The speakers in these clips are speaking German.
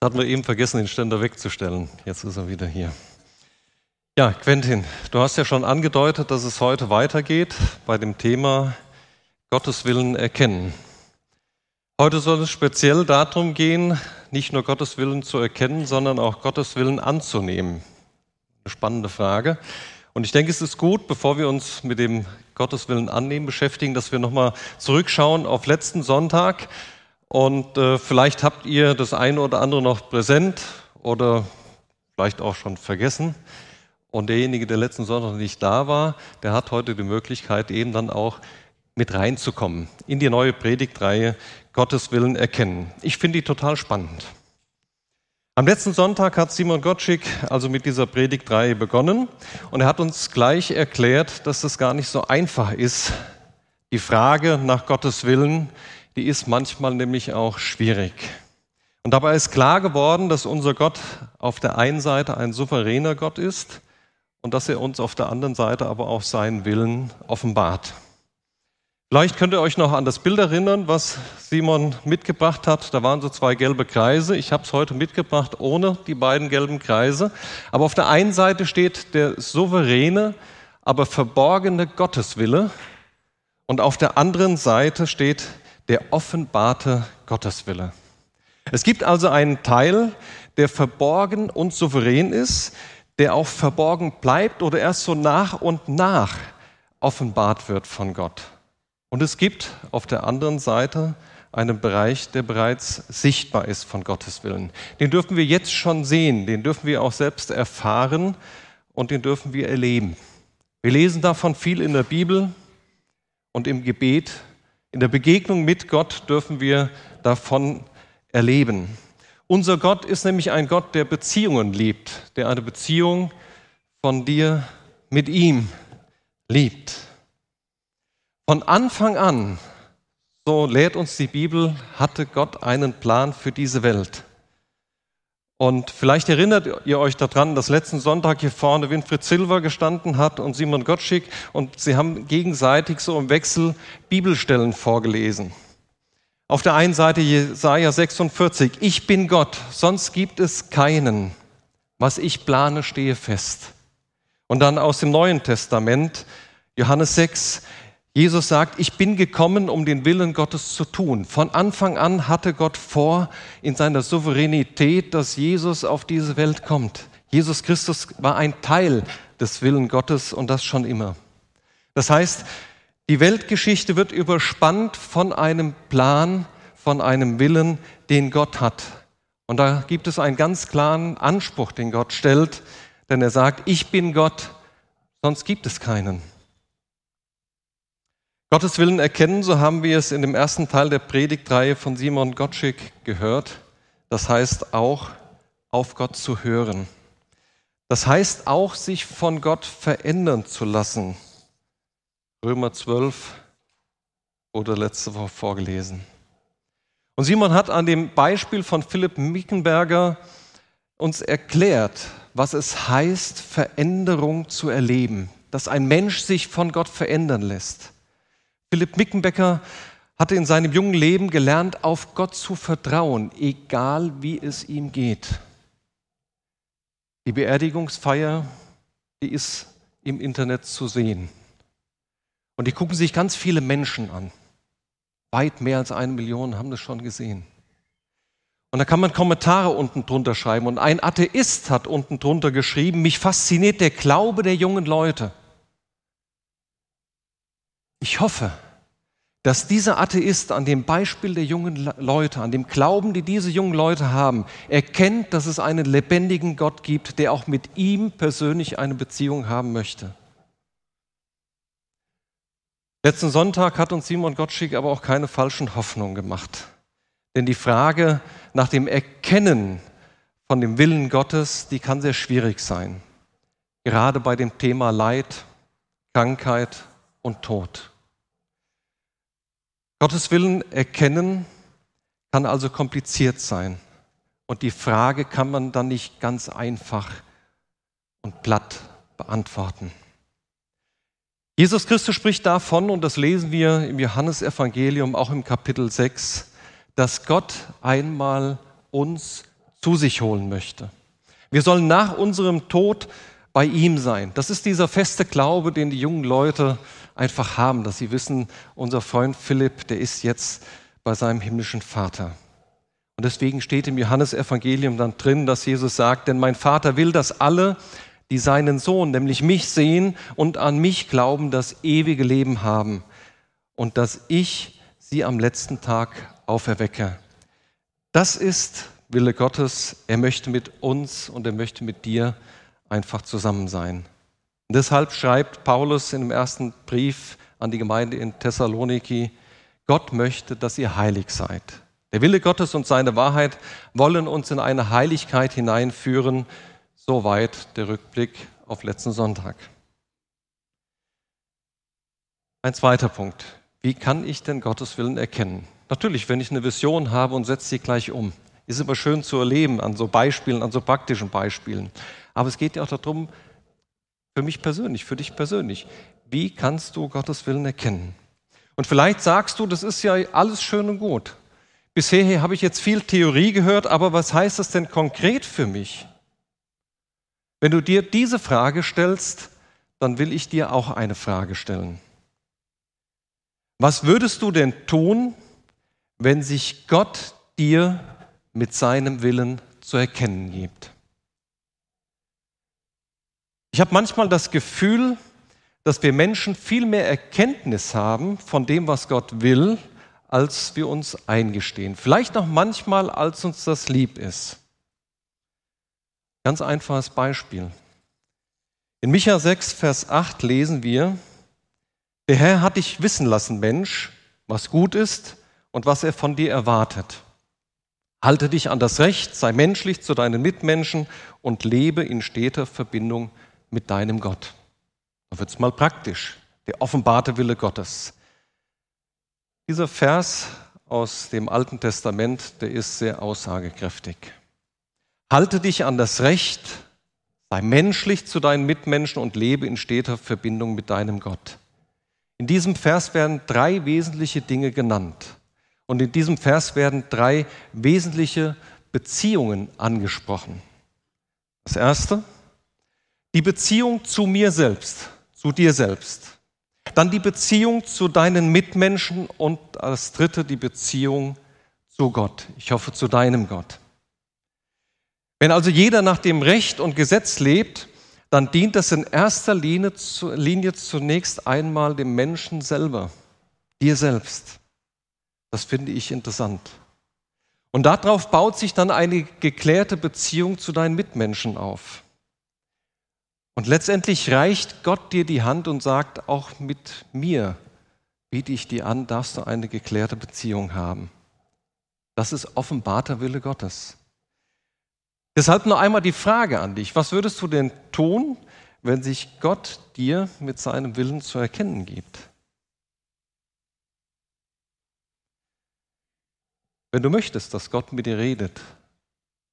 Hatten wir eben vergessen, den Ständer wegzustellen. Jetzt ist er wieder hier. Ja, Quentin, du hast ja schon angedeutet, dass es heute weitergeht bei dem Thema Gottes Willen erkennen. Heute soll es speziell darum gehen, nicht nur Gottes Willen zu erkennen, sondern auch Gottes Willen anzunehmen. Eine spannende Frage. Und ich denke, es ist gut, bevor wir uns mit dem Gottes Willen annehmen beschäftigen, dass wir nochmal zurückschauen auf letzten Sonntag und äh, vielleicht habt ihr das eine oder andere noch präsent oder vielleicht auch schon vergessen. Und derjenige, der letzten Sonntag nicht da war, der hat heute die Möglichkeit, eben dann auch mit reinzukommen in die neue Predigtreihe Gottes Willen erkennen. Ich finde die total spannend. Am letzten Sonntag hat Simon Gottschick also mit dieser Predigtreihe begonnen und er hat uns gleich erklärt, dass es gar nicht so einfach ist, die Frage nach Gottes Willen die ist manchmal nämlich auch schwierig. Und dabei ist klar geworden, dass unser Gott auf der einen Seite ein souveräner Gott ist und dass er uns auf der anderen Seite aber auch seinen Willen offenbart. Vielleicht könnt ihr euch noch an das Bild erinnern, was Simon mitgebracht hat. Da waren so zwei gelbe Kreise. Ich habe es heute mitgebracht ohne die beiden gelben Kreise. Aber auf der einen Seite steht der souveräne, aber verborgene Gotteswille. Und auf der anderen Seite steht der offenbarte Gotteswille. Es gibt also einen Teil, der verborgen und souverän ist, der auch verborgen bleibt oder erst so nach und nach offenbart wird von Gott. Und es gibt auf der anderen Seite einen Bereich, der bereits sichtbar ist von Gottes Willen. Den dürfen wir jetzt schon sehen, den dürfen wir auch selbst erfahren und den dürfen wir erleben. Wir lesen davon viel in der Bibel und im Gebet in der Begegnung mit Gott dürfen wir davon erleben. Unser Gott ist nämlich ein Gott, der Beziehungen liebt, der eine Beziehung von dir mit ihm liebt. Von Anfang an, so lehrt uns die Bibel, hatte Gott einen Plan für diese Welt. Und vielleicht erinnert ihr euch daran, dass letzten Sonntag hier vorne Winfried Silver gestanden hat und Simon Gottschick und sie haben gegenseitig so im Wechsel Bibelstellen vorgelesen. Auf der einen Seite Jesaja 46, ich bin Gott, sonst gibt es keinen. Was ich plane, stehe fest. Und dann aus dem Neuen Testament, Johannes 6, Jesus sagt, ich bin gekommen, um den Willen Gottes zu tun. Von Anfang an hatte Gott vor, in seiner Souveränität, dass Jesus auf diese Welt kommt. Jesus Christus war ein Teil des Willen Gottes und das schon immer. Das heißt, die Weltgeschichte wird überspannt von einem Plan, von einem Willen, den Gott hat. Und da gibt es einen ganz klaren Anspruch, den Gott stellt, denn er sagt, ich bin Gott, sonst gibt es keinen. Gottes Willen erkennen, so haben wir es in dem ersten Teil der Predigtreihe von Simon Gottschick gehört. Das heißt auch, auf Gott zu hören. Das heißt auch, sich von Gott verändern zu lassen. Römer 12 oder letzte Woche vorgelesen. Und Simon hat an dem Beispiel von Philipp Mickenberger uns erklärt, was es heißt, Veränderung zu erleben, dass ein Mensch sich von Gott verändern lässt. Philipp Mickenbecker hatte in seinem jungen Leben gelernt, auf Gott zu vertrauen, egal wie es ihm geht. Die Beerdigungsfeier, die ist im Internet zu sehen. Und die gucken sich ganz viele Menschen an. Weit mehr als eine Million haben das schon gesehen. Und da kann man Kommentare unten drunter schreiben. Und ein Atheist hat unten drunter geschrieben, mich fasziniert der Glaube der jungen Leute. Ich hoffe, dass dieser Atheist an dem Beispiel der jungen Leute, an dem Glauben, die diese jungen Leute haben, erkennt, dass es einen lebendigen Gott gibt, der auch mit ihm persönlich eine Beziehung haben möchte. Letzten Sonntag hat uns Simon Gottschick aber auch keine falschen Hoffnungen gemacht. Denn die Frage nach dem Erkennen von dem Willen Gottes, die kann sehr schwierig sein. Gerade bei dem Thema Leid, Krankheit und Tod. Gottes Willen erkennen kann also kompliziert sein. Und die Frage kann man dann nicht ganz einfach und platt beantworten. Jesus Christus spricht davon, und das lesen wir im Johannesevangelium auch im Kapitel 6, dass Gott einmal uns zu sich holen möchte. Wir sollen nach unserem Tod bei ihm sein. Das ist dieser feste Glaube, den die jungen Leute einfach haben, dass sie wissen, unser Freund Philipp, der ist jetzt bei seinem himmlischen Vater. Und deswegen steht im Johannesevangelium dann drin, dass Jesus sagt, denn mein Vater will, dass alle, die seinen Sohn, nämlich mich sehen und an mich glauben, das ewige Leben haben und dass ich sie am letzten Tag auferwecke. Das ist Wille Gottes. Er möchte mit uns und er möchte mit dir einfach zusammen sein. Deshalb schreibt Paulus in dem ersten Brief an die Gemeinde in Thessaloniki, Gott möchte, dass ihr heilig seid. Der Wille Gottes und seine Wahrheit wollen uns in eine Heiligkeit hineinführen. Soweit der Rückblick auf letzten Sonntag. Ein zweiter Punkt. Wie kann ich denn Gottes Willen erkennen? Natürlich, wenn ich eine Vision habe und setze sie gleich um. Ist immer schön zu erleben an so Beispielen, an so praktischen Beispielen. Aber es geht ja auch darum, für mich persönlich, für dich persönlich, wie kannst du Gottes Willen erkennen? Und vielleicht sagst du, das ist ja alles schön und gut. Bisher habe ich jetzt viel Theorie gehört, aber was heißt das denn konkret für mich? Wenn du dir diese Frage stellst, dann will ich dir auch eine Frage stellen. Was würdest du denn tun, wenn sich Gott dir mit seinem Willen zu erkennen gibt? Ich habe manchmal das Gefühl, dass wir Menschen viel mehr Erkenntnis haben von dem, was Gott will, als wir uns eingestehen. Vielleicht noch manchmal, als uns das lieb ist. Ganz einfaches Beispiel. In Micha 6, Vers 8 lesen wir, der Herr hat dich wissen lassen, Mensch, was gut ist und was er von dir erwartet. Halte dich an das Recht, sei menschlich zu deinen Mitmenschen und lebe in steter Verbindung mit deinem Gott. Da wird es mal praktisch. Der offenbarte Wille Gottes. Dieser Vers aus dem Alten Testament, der ist sehr aussagekräftig. Halte dich an das Recht, sei menschlich zu deinen Mitmenschen und lebe in steter Verbindung mit deinem Gott. In diesem Vers werden drei wesentliche Dinge genannt. Und in diesem Vers werden drei wesentliche Beziehungen angesprochen. Das erste, die Beziehung zu mir selbst, zu dir selbst. Dann die Beziehung zu deinen Mitmenschen und als dritte die Beziehung zu Gott. Ich hoffe zu deinem Gott. Wenn also jeder nach dem Recht und Gesetz lebt, dann dient das in erster Linie, Linie zunächst einmal dem Menschen selber, dir selbst. Das finde ich interessant. Und darauf baut sich dann eine geklärte Beziehung zu deinen Mitmenschen auf. Und letztendlich reicht Gott dir die Hand und sagt, auch mit mir biete ich dir an, darfst du eine geklärte Beziehung haben. Das ist offenbarter Wille Gottes. Deshalb noch einmal die Frage an dich, was würdest du denn tun, wenn sich Gott dir mit seinem Willen zu erkennen gibt? Wenn du möchtest, dass Gott mit dir redet,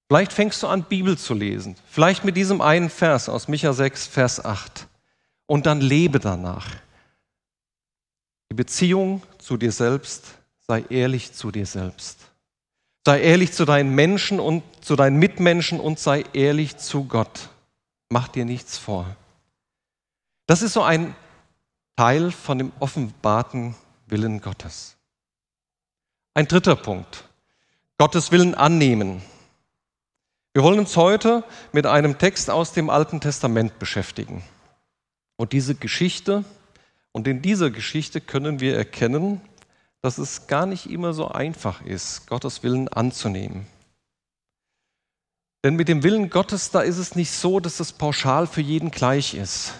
Vielleicht fängst du an, Bibel zu lesen. Vielleicht mit diesem einen Vers aus Micha 6, Vers 8. Und dann lebe danach. Die Beziehung zu dir selbst, sei ehrlich zu dir selbst. Sei ehrlich zu deinen Menschen und zu deinen Mitmenschen und sei ehrlich zu Gott. Mach dir nichts vor. Das ist so ein Teil von dem offenbarten Willen Gottes. Ein dritter Punkt. Gottes Willen annehmen. Wir wollen uns heute mit einem Text aus dem Alten Testament beschäftigen. Und diese Geschichte, und in dieser Geschichte können wir erkennen, dass es gar nicht immer so einfach ist, Gottes Willen anzunehmen. Denn mit dem Willen Gottes, da ist es nicht so, dass es pauschal für jeden gleich ist.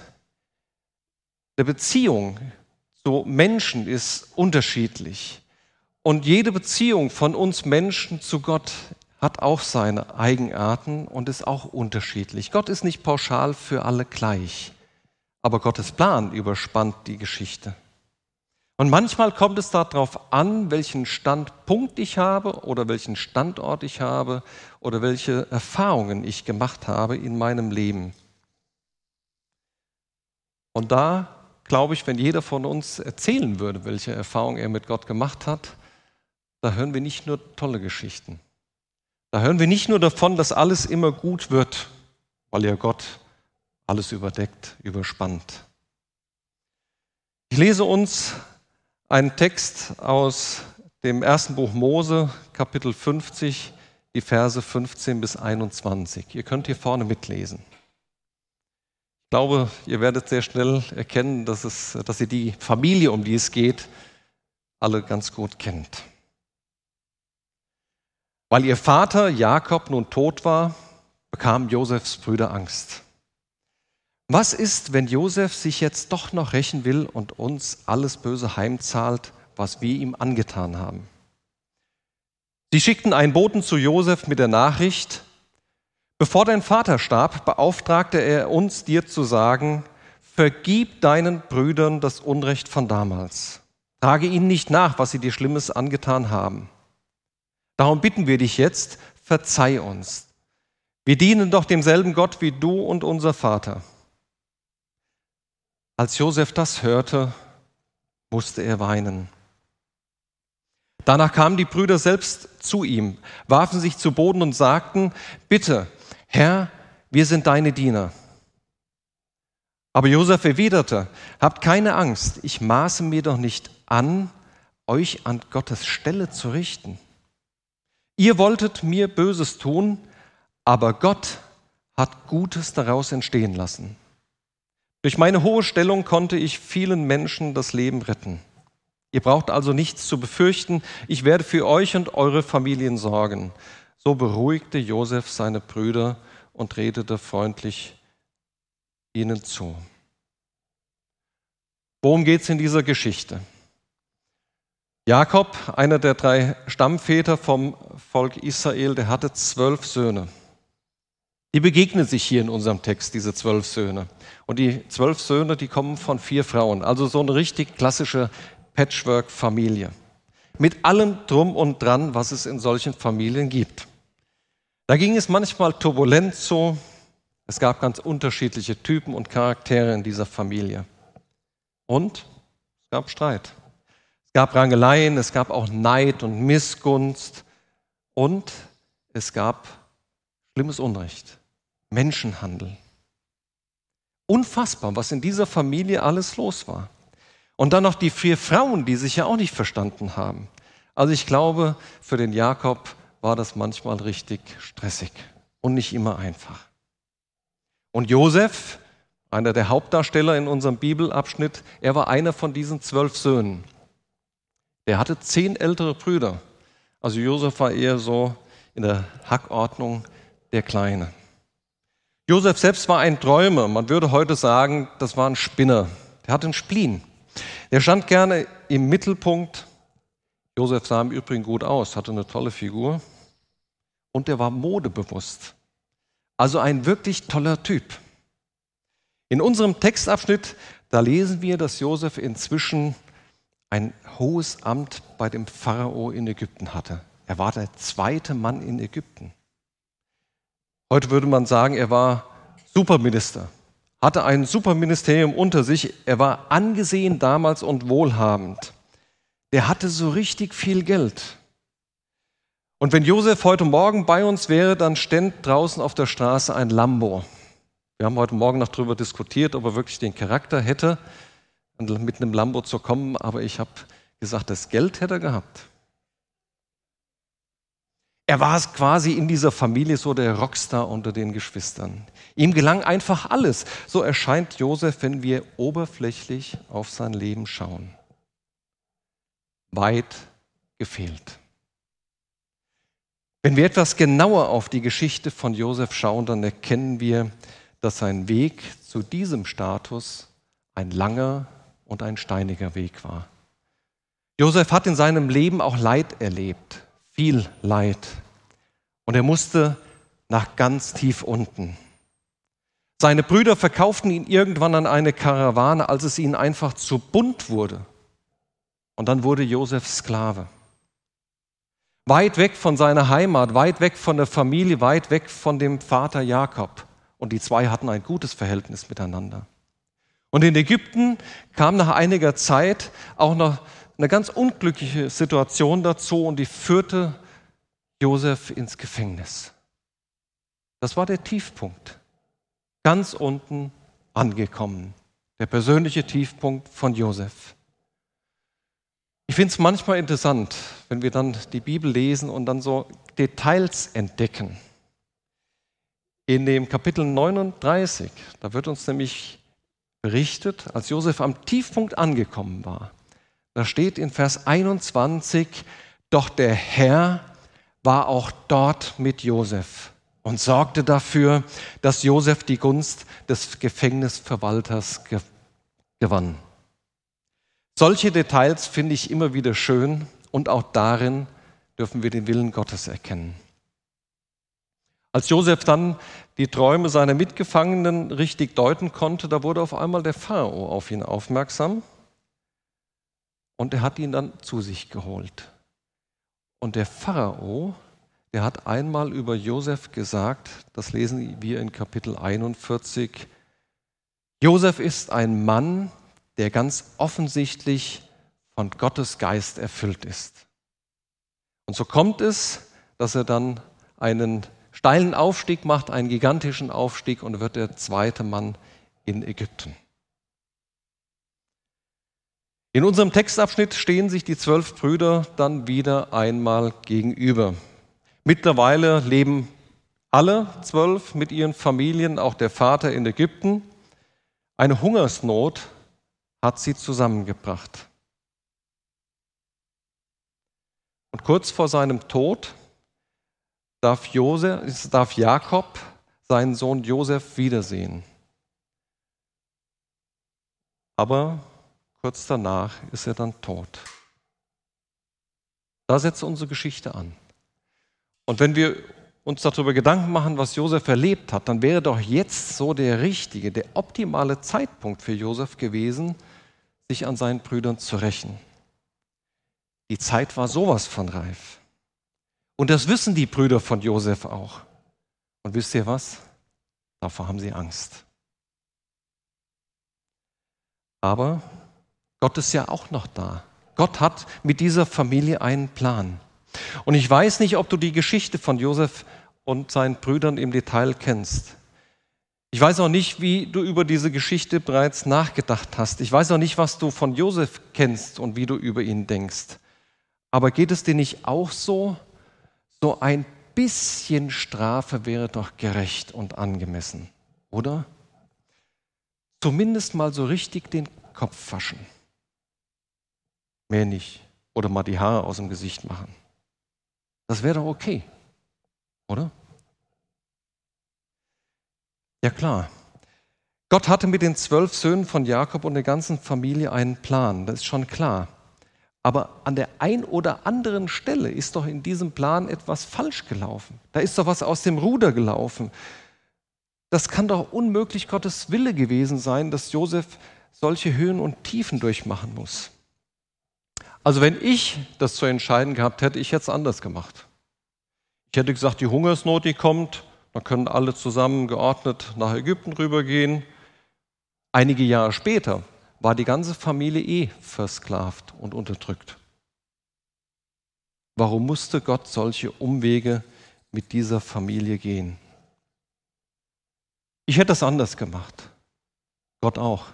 Der Beziehung zu Menschen ist unterschiedlich. Und jede Beziehung von uns Menschen zu Gott hat auch seine Eigenarten und ist auch unterschiedlich. Gott ist nicht pauschal für alle gleich, aber Gottes Plan überspannt die Geschichte. Und manchmal kommt es darauf an, welchen Standpunkt ich habe oder welchen Standort ich habe oder welche Erfahrungen ich gemacht habe in meinem Leben. Und da glaube ich, wenn jeder von uns erzählen würde, welche Erfahrungen er mit Gott gemacht hat, da hören wir nicht nur tolle Geschichten, Da hören wir nicht nur davon, dass alles immer gut wird, weil ja Gott alles überdeckt, überspannt. Ich lese uns einen Text aus dem ersten Buch Mose, Kapitel 50, die Verse 15 bis 21. Ihr könnt hier vorne mitlesen. Ich glaube, ihr werdet sehr schnell erkennen, dass, es, dass ihr die Familie, um die es geht, alle ganz gut kennt. Weil ihr Vater Jakob nun tot war, bekamen Josefs Brüder Angst. Was ist, wenn Josef sich jetzt doch noch rächen will und uns alles Böse heimzahlt, was wir ihm angetan haben? Sie schickten einen Boten zu Josef mit der Nachricht, bevor dein Vater starb, beauftragte er uns, dir zu sagen, vergib deinen Brüdern das Unrecht von damals. Trage ihnen nicht nach, was sie dir Schlimmes angetan haben. Darum bitten wir dich jetzt, verzeih uns. Wir dienen doch demselben Gott wie du und unser Vater. Als Josef das hörte, musste er weinen. Danach kamen die Brüder selbst zu ihm, warfen sich zu Boden und sagten, bitte, Herr, wir sind deine Diener. Aber Josef erwiderte, habt keine Angst, ich maße mir doch nicht an, euch an Gottes Stelle zu richten. Ihr wolltet mir Böses tun, aber Gott hat Gutes daraus entstehen lassen. Durch meine hohe Stellung konnte ich vielen Menschen das Leben retten. Ihr braucht also nichts zu befürchten, ich werde für euch und eure Familien sorgen. So beruhigte Josef seine Brüder und redete freundlich ihnen zu. Worum geht es in dieser Geschichte? Jakob, einer der drei Stammväter vom Volk Israel, der hatte zwölf Söhne. Die begegnen sich hier in unserem Text, diese zwölf Söhne. Und die zwölf Söhne, die kommen von vier Frauen. Also so eine richtig klassische Patchwork-Familie. Mit allem drum und dran, was es in solchen Familien gibt. Da ging es manchmal turbulent so. Es gab ganz unterschiedliche Typen und Charaktere in dieser Familie. Und es gab Streit. Es gab Rangeleien, es gab auch Neid und Missgunst. Und es gab schlimmes Unrecht. Menschenhandel. Unfassbar, was in dieser Familie alles los war. Und dann noch die vier Frauen, die sich ja auch nicht verstanden haben. Also ich glaube, für den Jakob war das manchmal richtig stressig und nicht immer einfach. Und Josef, einer der Hauptdarsteller in unserem Bibelabschnitt, er war einer von diesen zwölf Söhnen. Er hatte zehn ältere Brüder. Also Josef war eher so in der Hackordnung der Kleine. Josef selbst war ein Träumer. Man würde heute sagen, das war ein Spinner. Der hatte einen Spleen. Der stand gerne im Mittelpunkt. Josef sah im Übrigen gut aus, hatte eine tolle Figur. Und der war modebewusst. Also ein wirklich toller Typ. In unserem Textabschnitt, da lesen wir, dass Josef inzwischen ein hohes Amt bei dem Pharao in Ägypten hatte. Er war der zweite Mann in Ägypten. Heute würde man sagen, er war Superminister, hatte ein Superministerium unter sich, er war angesehen damals und wohlhabend. Der hatte so richtig viel Geld. Und wenn Josef heute Morgen bei uns wäre, dann stände draußen auf der Straße ein Lambo. Wir haben heute Morgen noch darüber diskutiert, ob er wirklich den Charakter hätte, mit einem Lambo zu kommen, aber ich habe gesagt, das Geld hätte er gehabt. Er war es quasi in dieser Familie so der Rockstar unter den Geschwistern. Ihm gelang einfach alles. So erscheint Josef, wenn wir oberflächlich auf sein Leben schauen. Weit gefehlt. Wenn wir etwas genauer auf die Geschichte von Josef schauen, dann erkennen wir, dass sein Weg zu diesem Status ein langer und ein steiniger Weg war. Josef hat in seinem Leben auch Leid erlebt viel Leid. Und er musste nach ganz tief unten. Seine Brüder verkauften ihn irgendwann an eine Karawane, als es ihnen einfach zu bunt wurde. Und dann wurde Josef Sklave. Weit weg von seiner Heimat, weit weg von der Familie, weit weg von dem Vater Jakob. Und die zwei hatten ein gutes Verhältnis miteinander. Und in Ägypten kam nach einiger Zeit auch noch eine ganz unglückliche Situation dazu und die führte Josef ins Gefängnis. Das war der Tiefpunkt. Ganz unten angekommen. Der persönliche Tiefpunkt von Josef. Ich finde es manchmal interessant, wenn wir dann die Bibel lesen und dann so Details entdecken. In dem Kapitel 39, da wird uns nämlich berichtet, als Josef am Tiefpunkt angekommen war. Da steht in Vers 21, doch der Herr war auch dort mit Josef und sorgte dafür, dass Josef die Gunst des Gefängnisverwalters gewann. Solche Details finde ich immer wieder schön und auch darin dürfen wir den Willen Gottes erkennen. Als Josef dann die Träume seiner Mitgefangenen richtig deuten konnte, da wurde auf einmal der Pharao auf ihn aufmerksam und er hat ihn dann zu sich geholt. Und der Pharao, der hat einmal über Josef gesagt, das lesen wir in Kapitel 41, Josef ist ein Mann, der ganz offensichtlich von Gottes Geist erfüllt ist. Und so kommt es, dass er dann einen steilen Aufstieg macht, einen gigantischen Aufstieg und wird der zweite Mann in Ägypten. In unserem Textabschnitt stehen sich die zwölf Brüder dann wieder einmal gegenüber. Mittlerweile leben alle zwölf mit ihren Familien, auch der Vater in Ägypten. Eine Hungersnot hat sie zusammengebracht. Und kurz vor seinem Tod darf, Josef, darf Jakob seinen Sohn Josef wiedersehen. Aber kurz danach ist er dann tot. Da setzt unsere Geschichte an. Und wenn wir uns darüber Gedanken machen, was Josef erlebt hat, dann wäre doch jetzt so der richtige, der optimale Zeitpunkt für Josef gewesen, sich an seinen Brüdern zu rächen. Die Zeit war sowas von reif. Und das wissen die Brüder von Josef auch. Und wisst ihr was? Davor haben sie Angst. Aber Gott ist ja auch noch da. Gott hat mit dieser Familie einen Plan. Und ich weiß nicht, ob du die Geschichte von Josef und seinen Brüdern im Detail kennst. Ich weiß auch nicht, wie du über diese Geschichte bereits nachgedacht hast. Ich weiß auch nicht, was du von Josef kennst und wie du über ihn denkst. Aber geht es dir nicht auch so? So ein bisschen Strafe wäre doch gerecht und angemessen, oder? Zumindest mal so richtig den Kopf waschen. Mehr nicht. Oder mal die Haare aus dem Gesicht machen. Das wäre doch okay, oder? Ja klar. Gott hatte mit den zwölf Söhnen von Jakob und der ganzen Familie einen Plan, das ist schon klar. Aber an der ein oder anderen Stelle ist doch in diesem Plan etwas falsch gelaufen. Da ist doch was aus dem Ruder gelaufen. Das kann doch unmöglich Gottes Wille gewesen sein, dass Josef solche Höhen und Tiefen durchmachen muss. Also wenn ich das zu entscheiden gehabt hätte, ich hätte es anders gemacht. Ich hätte gesagt, die Hungersnot, die kommt, dann können alle zusammen geordnet nach Ägypten rübergehen. Einige Jahre später war die ganze Familie eh versklavt und unterdrückt. Warum musste Gott solche Umwege mit dieser Familie gehen? Ich hätte es anders gemacht. Gott auch.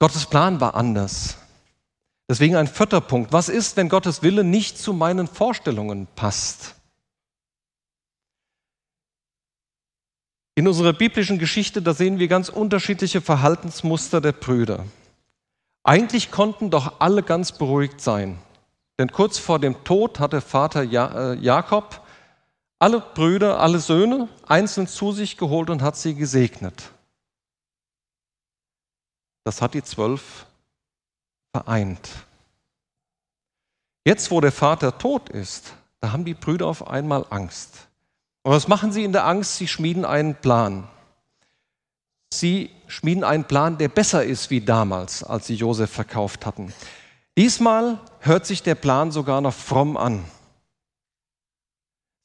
Gottes Plan war anders. Deswegen ein vierter Punkt. Was ist, wenn Gottes Wille nicht zu meinen Vorstellungen passt? In unserer biblischen Geschichte, da sehen wir ganz unterschiedliche Verhaltensmuster der Brüder. Eigentlich konnten doch alle ganz beruhigt sein, denn kurz vor dem Tod hatte Vater äh, Jakob alle Brüder, alle Söhne einzeln zu sich geholt und hat sie gesegnet. Das hat die zwölf vereint. Jetzt, wo der Vater tot ist, da haben die Brüder auf einmal Angst. Und was machen sie in der Angst? Sie schmieden einen Plan. Sie schmieden einen Plan, der besser ist wie damals, als sie Josef verkauft hatten. Diesmal hört sich der Plan sogar noch fromm an.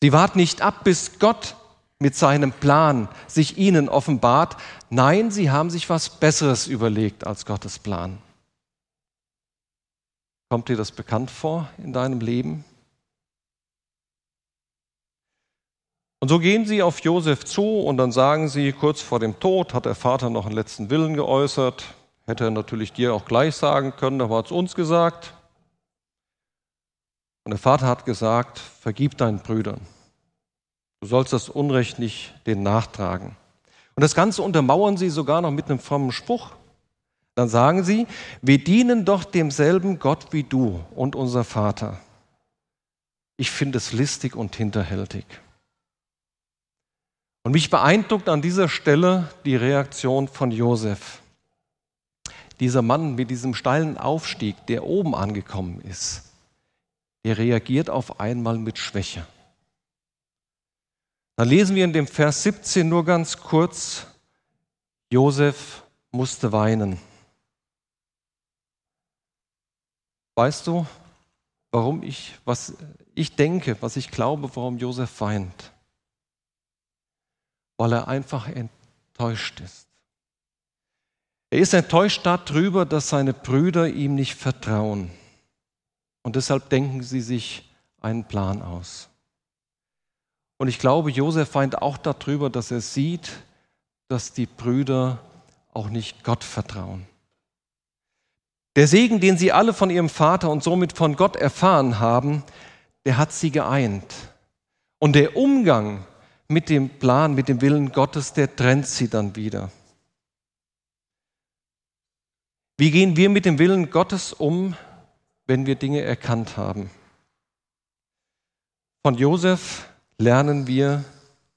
Sie warten nicht ab, bis Gott mit seinem Plan sich ihnen offenbart. Nein, sie haben sich was Besseres überlegt als Gottes Plan. Kommt dir das bekannt vor in deinem Leben? Und so gehen sie auf Josef zu und dann sagen sie, kurz vor dem Tod hat der Vater noch einen letzten Willen geäußert. Hätte er natürlich dir auch gleich sagen können, aber hat es uns gesagt. Und der Vater hat gesagt, vergib deinen Brüdern. Du sollst das Unrecht nicht denen nachtragen. Und das Ganze untermauern sie sogar noch mit einem frommen Spruch. Dann sagen sie, wir dienen doch demselben Gott wie du und unser Vater. Ich finde es listig und hinterhältig. Und mich beeindruckt an dieser Stelle die Reaktion von Josef. Dieser Mann mit diesem steilen Aufstieg, der oben angekommen ist, er reagiert auf einmal mit Schwäche. Dann lesen wir in dem Vers 17 nur ganz kurz, Josef musste weinen. Weißt du, warum ich, was ich denke, was ich glaube, warum Josef weint? Weil er einfach enttäuscht ist. Er ist enttäuscht darüber, dass seine Brüder ihm nicht vertrauen. Und deshalb denken sie sich einen Plan aus. Und ich glaube, Josef weint auch darüber, dass er sieht, dass die Brüder auch nicht Gott vertrauen. Der Segen, den sie alle von ihrem Vater und somit von Gott erfahren haben, der hat sie geeint. Und der Umgang mit dem Plan, mit dem Willen Gottes, der trennt sie dann wieder. Wie gehen wir mit dem Willen Gottes um, wenn wir Dinge erkannt haben? Von Josef lernen wir,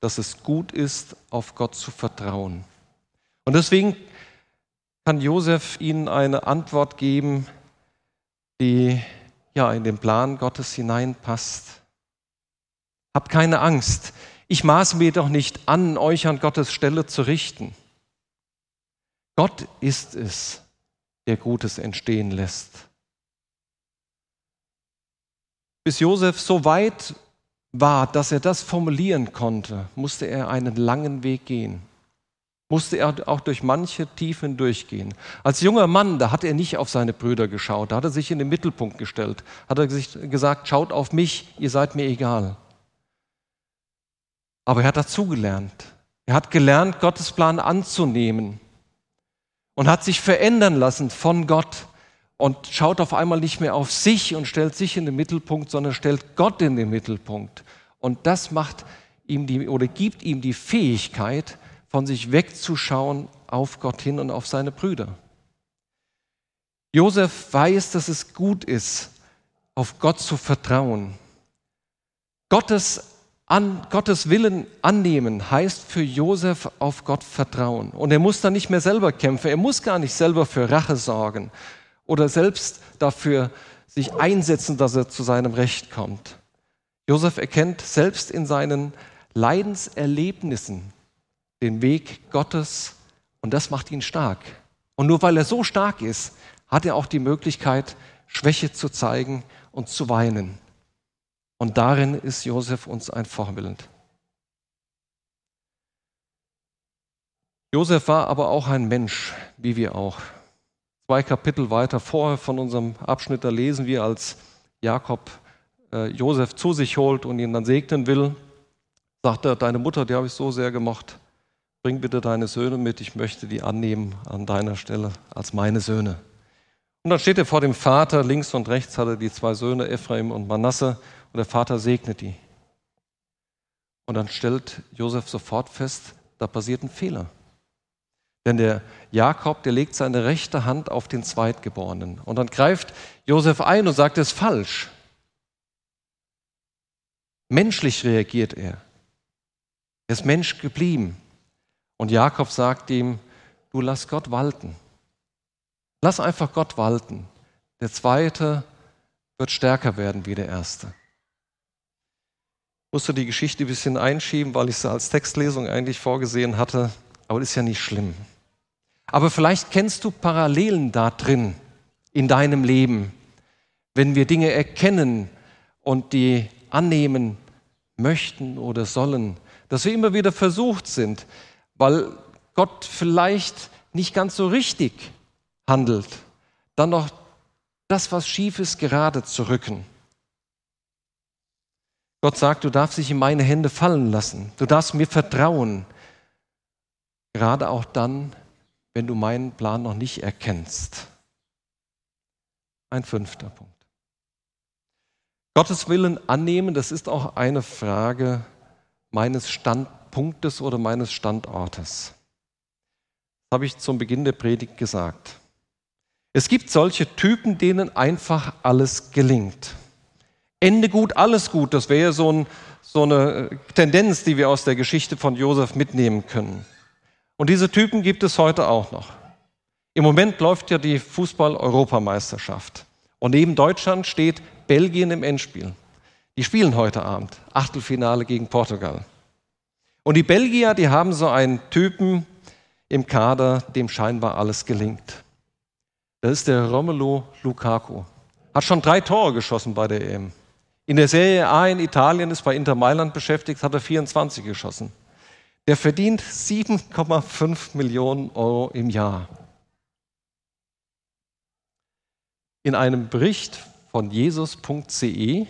dass es gut ist, auf Gott zu vertrauen. Und deswegen kann Josef ihnen eine Antwort geben, die ja in den Plan Gottes hineinpasst. Habt keine Angst. Ich maße mir doch nicht an, euch an Gottes Stelle zu richten. Gott ist es, der Gutes entstehen lässt. Bis Josef so weit war, dass er das formulieren konnte, musste er einen langen Weg gehen. Musste er auch durch manche Tiefen durchgehen. Als junger Mann, da hat er nicht auf seine Brüder geschaut, da hat er sich in den Mittelpunkt gestellt, hat er gesagt, schaut auf mich, ihr seid mir egal. Aber er hat dazugelernt. Er hat gelernt, Gottes Plan anzunehmen und hat sich verändern lassen von Gott und schaut auf einmal nicht mehr auf sich und stellt sich in den Mittelpunkt, sondern stellt Gott in den Mittelpunkt. Und das macht ihm die oder gibt ihm die Fähigkeit, von sich wegzuschauen auf Gott hin und auf seine Brüder. Josef weiß, dass es gut ist, auf Gott zu vertrauen. Gottes, an, Gottes Willen annehmen heißt für Josef auf Gott vertrauen. Und er muss dann nicht mehr selber kämpfen. Er muss gar nicht selber für Rache sorgen, oder selbst dafür sich einsetzen, dass er zu seinem Recht kommt. Josef erkennt selbst in seinen Leidenserlebnissen den Weg Gottes und das macht ihn stark. Und nur weil er so stark ist, hat er auch die Möglichkeit, Schwäche zu zeigen und zu weinen. Und darin ist Josef uns ein Vorbild. Josef war aber auch ein Mensch, wie wir auch. Zwei Kapitel weiter vorher von unserem Abschnitt, da lesen wir, als Jakob äh, Josef zu sich holt und ihn dann segnen will, sagt er, deine Mutter, die habe ich so sehr gemocht, bring bitte deine Söhne mit, ich möchte die annehmen an deiner Stelle als meine Söhne. Und dann steht er vor dem Vater, links und rechts hat er die zwei Söhne, Ephraim und Manasse, und der Vater segnet die. Und dann stellt Josef sofort fest, da passiert ein Fehler. Denn der Jakob, der legt seine rechte Hand auf den Zweitgeborenen. Und dann greift Josef ein und sagt, es ist falsch. Menschlich reagiert er. Er ist Mensch geblieben. Und Jakob sagt ihm, du lass Gott walten. Lass einfach Gott walten. Der zweite wird stärker werden wie der erste. Musste die Geschichte ein bisschen einschieben, weil ich sie als Textlesung eigentlich vorgesehen hatte, aber ist ja nicht schlimm. Aber vielleicht kennst du Parallelen da drin in deinem Leben, wenn wir Dinge erkennen und die annehmen möchten oder sollen, dass wir immer wieder versucht sind, weil Gott vielleicht nicht ganz so richtig handelt, dann noch das, was schief ist, gerade zu rücken. Gott sagt, du darfst dich in meine Hände fallen lassen. Du darfst mir vertrauen. Gerade auch dann, wenn du meinen Plan noch nicht erkennst. Ein fünfter Punkt. Gottes Willen annehmen, das ist auch eine Frage meines Standpunktes oder meines Standortes. Das habe ich zum Beginn der Predigt gesagt. Es gibt solche Typen, denen einfach alles gelingt. Ende gut, alles gut, das wäre so, ein, so eine Tendenz, die wir aus der Geschichte von Josef mitnehmen können. Und diese Typen gibt es heute auch noch. Im Moment läuft ja die Fußball-Europameisterschaft. Und neben Deutschland steht Belgien im Endspiel. Die spielen heute Abend Achtelfinale gegen Portugal. Und die Belgier, die haben so einen Typen im Kader, dem scheinbar alles gelingt. Das ist der Romelu Lukaku. Hat schon drei Tore geschossen bei der EM. In der Serie A in Italien ist bei Inter Mailand beschäftigt, hat er 24 geschossen. Der verdient 7,5 Millionen Euro im Jahr. In einem Bericht von jesus.ce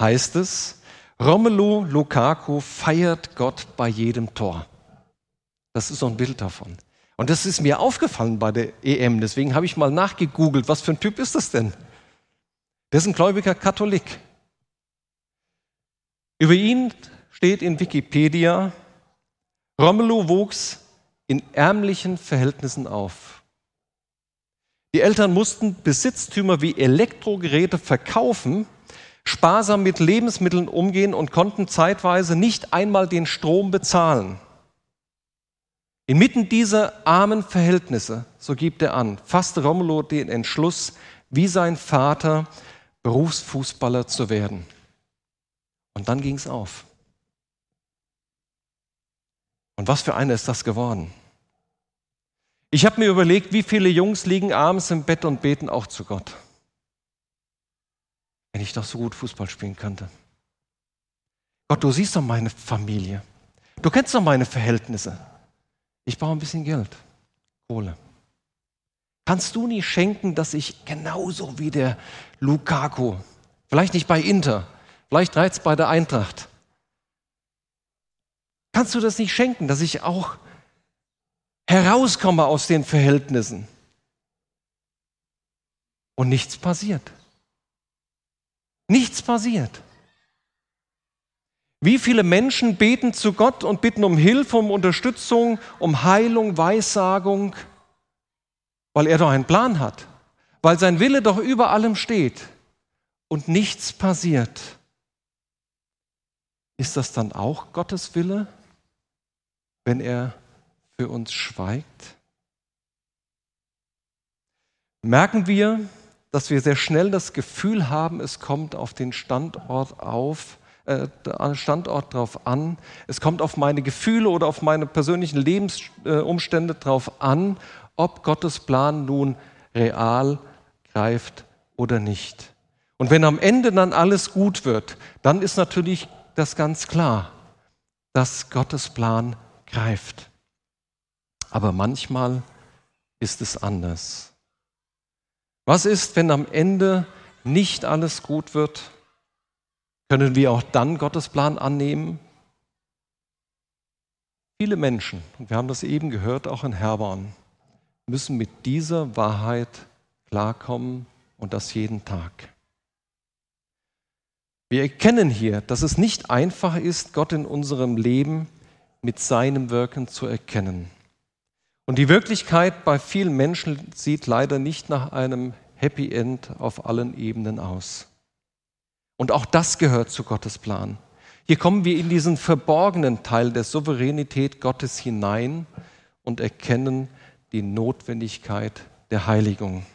heißt es, Romelu Lukaku feiert Gott bei jedem Tor. Das ist so ein Bild davon. Und das ist mir aufgefallen bei der EM. Deswegen habe ich mal nachgegoogelt, was für ein Typ ist das denn? Der ist ein gläubiger Katholik. Über ihn steht in Wikipedia, Romelu wuchs in ärmlichen Verhältnissen auf. Die Eltern mussten Besitztümer wie Elektrogeräte verkaufen, sparsam mit Lebensmitteln umgehen und konnten zeitweise nicht einmal den Strom bezahlen. Inmitten dieser armen Verhältnisse, so gibt er an, fasste Romelu den Entschluss, wie sein Vater Berufsfußballer zu werden. Und dann ging es auf. Und was für einer ist das geworden? Ich habe mir überlegt, wie viele Jungs liegen abends im Bett und beten auch zu Gott. Wenn ich doch so gut Fußball spielen könnte. Gott, du siehst doch meine Familie. Du kennst doch meine Verhältnisse. Ich brauche ein bisschen Geld, Kohle. Kannst du nicht schenken, dass ich genauso wie der Lukaku, vielleicht nicht bei Inter, Vielleicht reizt bei der Eintracht. Kannst du das nicht schenken, dass ich auch herauskomme aus den Verhältnissen? Und nichts passiert. Nichts passiert. Wie viele Menschen beten zu Gott und bitten um Hilfe, um Unterstützung, um Heilung, Weissagung, weil er doch einen Plan hat, weil sein Wille doch über allem steht und nichts passiert. Ist das dann auch Gottes Wille, wenn er für uns schweigt? Merken wir, dass wir sehr schnell das Gefühl haben, es kommt auf den Standort auf, äh, Standort drauf an, es kommt auf meine Gefühle oder auf meine persönlichen Lebensumstände drauf an, ob Gottes Plan nun real greift oder nicht. Und wenn am Ende dann alles gut wird, dann ist natürlich das ganz klar, dass Gottes Plan greift. Aber manchmal ist es anders. Was ist, wenn am Ende nicht alles gut wird? Können wir auch dann Gottes Plan annehmen? Viele Menschen, und wir haben das eben gehört, auch in Herborn, müssen mit dieser Wahrheit klarkommen und das jeden Tag. Wir erkennen hier, dass es nicht einfach ist, Gott in unserem Leben mit seinem Wirken zu erkennen. Und die Wirklichkeit bei vielen Menschen sieht leider nicht nach einem Happy End auf allen Ebenen aus. Und auch das gehört zu Gottes Plan. Hier kommen wir in diesen verborgenen Teil der Souveränität Gottes hinein und erkennen die Notwendigkeit der Heiligung.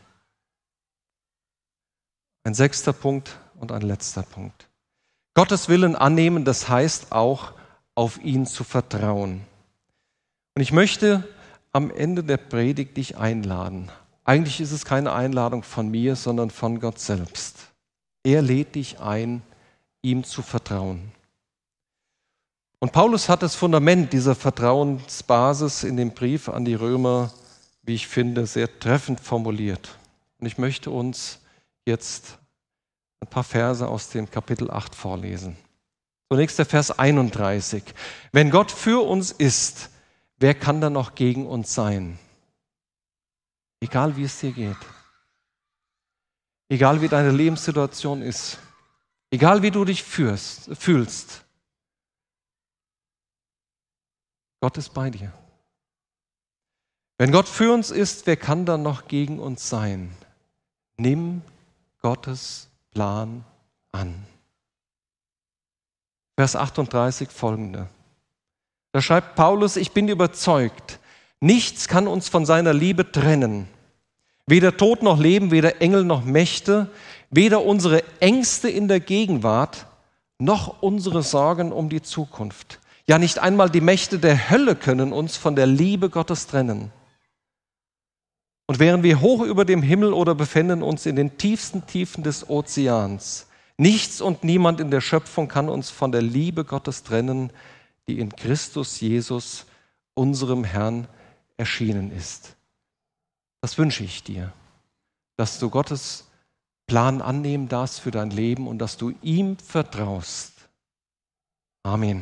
Ein sechster Punkt und ein letzter Punkt. Gottes Willen annehmen, das heißt auch auf ihn zu vertrauen. Und ich möchte am Ende der Predigt dich einladen. Eigentlich ist es keine Einladung von mir, sondern von Gott selbst. Er lädt dich ein, ihm zu vertrauen. Und Paulus hat das Fundament dieser Vertrauensbasis in dem Brief an die Römer, wie ich finde, sehr treffend formuliert. Und ich möchte uns jetzt ein paar Verse aus dem Kapitel 8 vorlesen. Zunächst der Vers 31. Wenn Gott für uns ist, wer kann dann noch gegen uns sein? Egal wie es dir geht. Egal wie deine Lebenssituation ist. Egal wie du dich fühlst, fühlst. Gott ist bei dir. Wenn Gott für uns ist, wer kann dann noch gegen uns sein? Nimm Gottes Plan an. Vers 38 folgende. Da schreibt Paulus, ich bin überzeugt, nichts kann uns von seiner Liebe trennen. Weder Tod noch Leben, weder Engel noch Mächte, weder unsere Ängste in der Gegenwart, noch unsere Sorgen um die Zukunft. Ja, nicht einmal die Mächte der Hölle können uns von der Liebe Gottes trennen. Und wären wir hoch über dem Himmel oder befinden uns in den tiefsten Tiefen des Ozeans, nichts und niemand in der Schöpfung kann uns von der Liebe Gottes trennen, die in Christus Jesus, unserem Herrn, erschienen ist. Das wünsche ich dir, dass du Gottes Plan annehmen darfst für dein Leben und dass du ihm vertraust. Amen.